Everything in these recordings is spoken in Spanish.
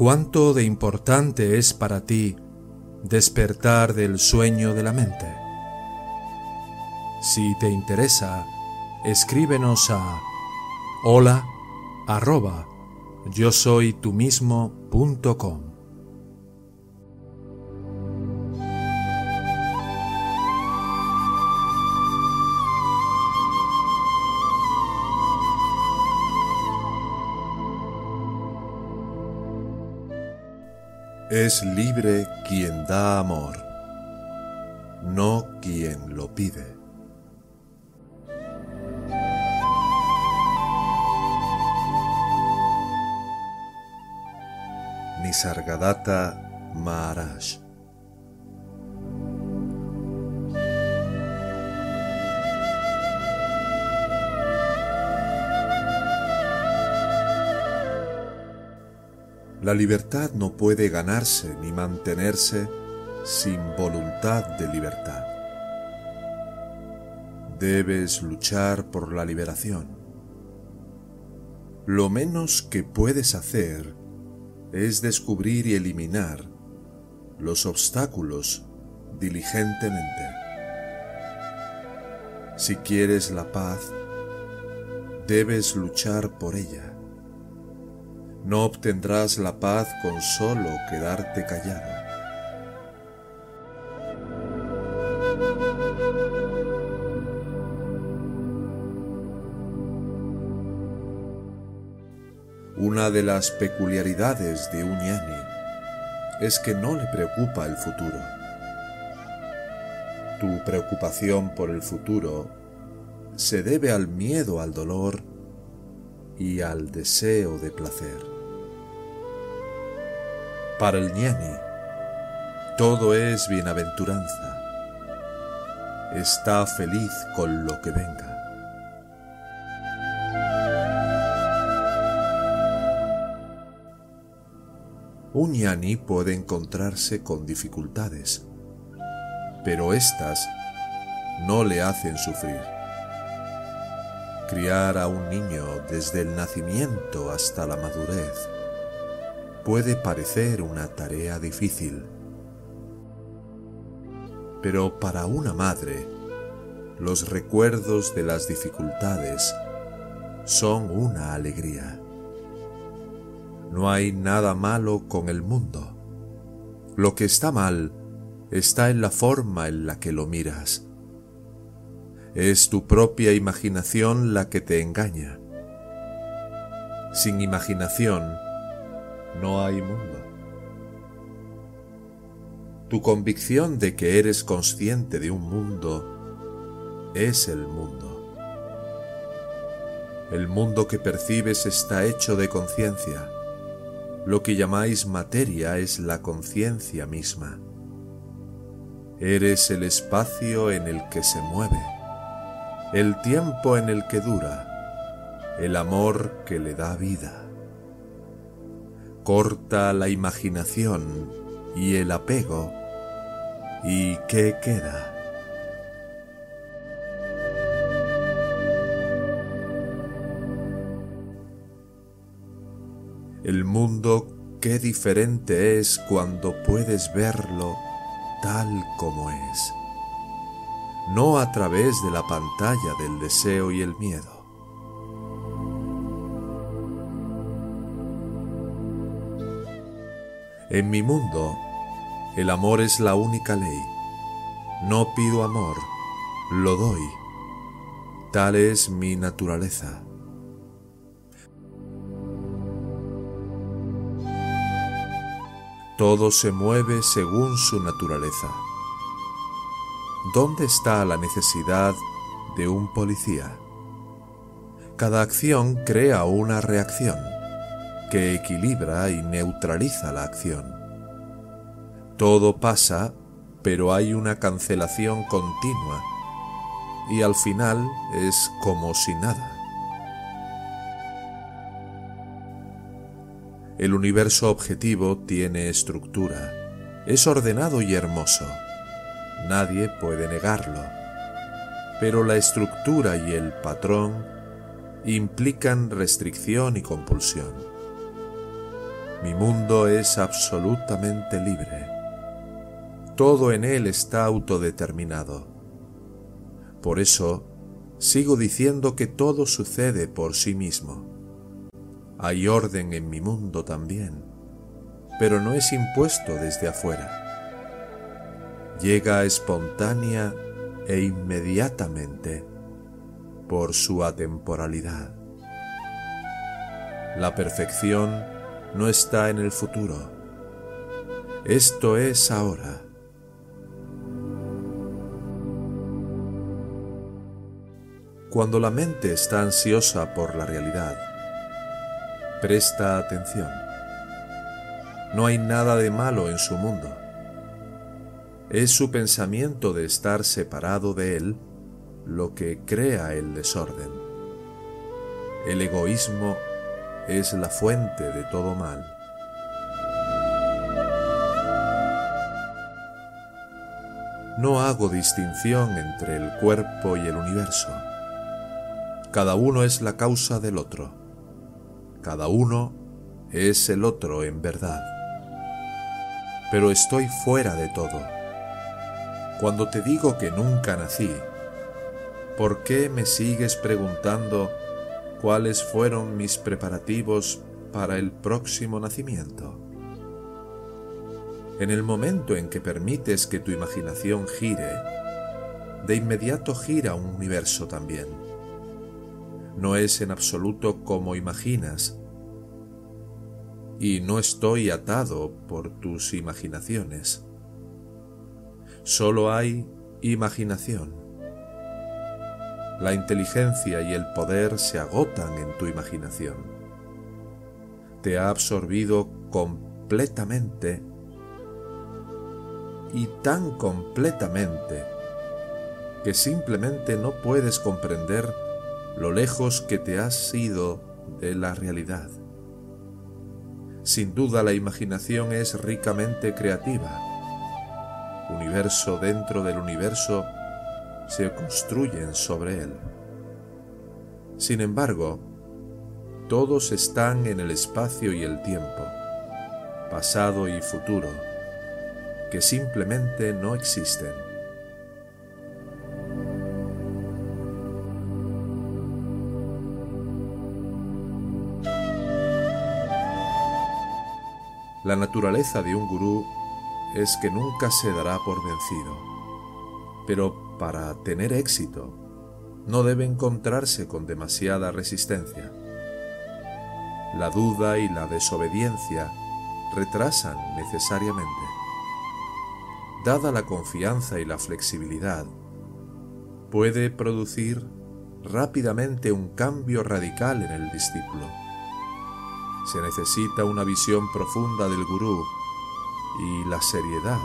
¿Cuánto de importante es para ti despertar del sueño de la mente? Si te interesa, escríbenos a hola arroba yo soy tú mismo.com. Es libre quien da amor, no quien lo pide. Nisargadatta Maharaj La libertad no puede ganarse ni mantenerse sin voluntad de libertad. Debes luchar por la liberación. Lo menos que puedes hacer es descubrir y eliminar los obstáculos diligentemente. Si quieres la paz, debes luchar por ella. No obtendrás la paz con solo quedarte callado. Una de las peculiaridades de un es que no le preocupa el futuro. Tu preocupación por el futuro se debe al miedo al dolor y al deseo de placer. Para el ñani, todo es bienaventuranza. Está feliz con lo que venga. Un ñani puede encontrarse con dificultades, pero éstas no le hacen sufrir. Criar a un niño desde el nacimiento hasta la madurez puede parecer una tarea difícil, pero para una madre los recuerdos de las dificultades son una alegría. No hay nada malo con el mundo. Lo que está mal está en la forma en la que lo miras. Es tu propia imaginación la que te engaña. Sin imaginación no hay mundo. Tu convicción de que eres consciente de un mundo es el mundo. El mundo que percibes está hecho de conciencia lo que llamáis materia es la conciencia misma. Eres el espacio en el que se mueve, el tiempo en el que dura, el amor que le da vida. Corta la imaginación y el apego, ¿y qué queda? El mundo qué diferente es cuando puedes verlo tal como es, no a través de la pantalla del deseo y el miedo. En mi mundo, el amor es la única ley. No pido amor, lo doy. Tal es mi naturaleza. Todo se mueve según su naturaleza. ¿Dónde está la necesidad de un policía? Cada acción crea una reacción que equilibra y neutraliza la acción. Todo pasa, pero hay una cancelación continua y al final es como si nada. El universo objetivo tiene estructura, es ordenado y hermoso. Nadie puede negarlo. Pero la estructura y el patrón implican restricción y compulsión. Mi mundo es absolutamente libre. Todo en él está autodeterminado. Por eso, sigo diciendo que todo sucede por sí mismo. Hay orden en mi mundo también, pero no es impuesto desde afuera. Llega espontánea e inmediatamente por su atemporalidad. La perfección no está en el futuro. Esto es ahora. Cuando la mente está ansiosa por la realidad, presta atención. No hay nada de malo en su mundo. Es su pensamiento de estar separado de él lo que crea el desorden. El egoísmo es la fuente de todo mal. No hago distinción entre el cuerpo y el universo. Cada uno es la causa del otro. Cada uno es el otro en verdad. Pero estoy fuera de todo. Cuando te digo que nunca nací, ¿por qué me sigues preguntando cuáles fueron mis preparativos para el próximo nacimiento? En el momento en que permites que tu imaginación gire, de inmediato gira un universo también no es en absoluto como imaginas, y no estoy atado por tus imaginaciones. Solo hay imaginación. La inteligencia y el poder se agotan en tu imaginación. Te ha absorbido completamente y tan completamente que simplemente no puedes comprender lo lejos que te has ido de la realidad. Sin duda la imaginación es ricamente creativa. Universo dentro del universo se construyen sobre él. Sin embargo, todos están en el espacio y el tiempo, pasado y futuro, que simplemente no existen. La naturaleza de un gurú es que nunca se dará por vencido, pero para tener éxito no debe encontrarse con demasiada resistencia. La duda y la desobediencia retrasan necesariamente. Dada la confianza y la flexibilidad, puede producir rápidamente un cambio radical en el discípulo se necesita una visión profunda del gurú y la seriedad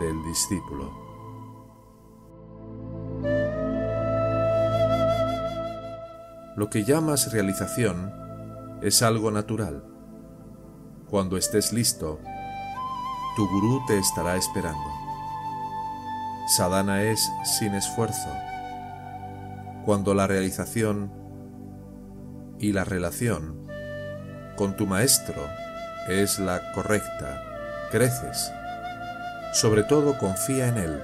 del discípulo. Lo que llamas realización es algo natural. Cuando estés listo, tu gurú te estará esperando. Sadhana es sin esfuerzo. Cuando la realización y la relación con tu maestro es la correcta, creces. Sobre todo confía en él.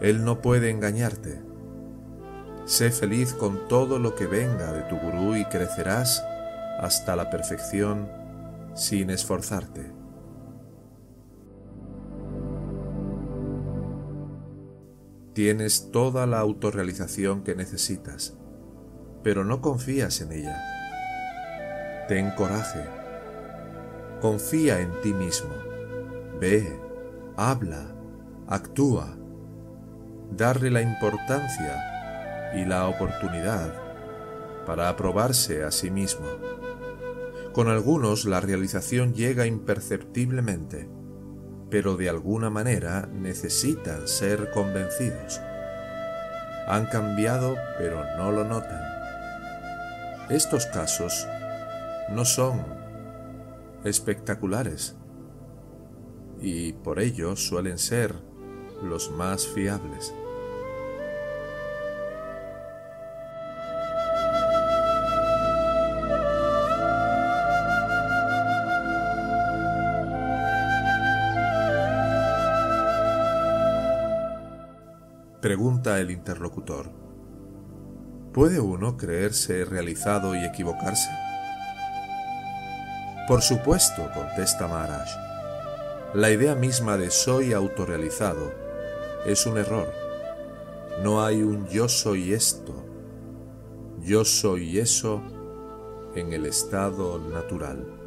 Él no puede engañarte. Sé feliz con todo lo que venga de tu gurú y crecerás hasta la perfección sin esforzarte. Tienes toda la autorrealización que necesitas, pero no confías en ella Ten coraje. Confía en ti mismo. Ve, habla, actúa. Darle la importancia y la oportunidad para aprobarse a sí mismo. Con algunos la realización llega imperceptiblemente, pero de alguna manera necesitan ser convencidos. Han cambiado pero no lo notan. Estos casos no son espectaculares y por ello suelen ser los más fiables. Pregunta el interlocutor. ¿Puede uno creerse realizado y equivocarse? Por supuesto, contesta Maharaj. La idea misma de soy autorrealizado es un error. No hay un yo soy esto, yo soy eso en el estado natural.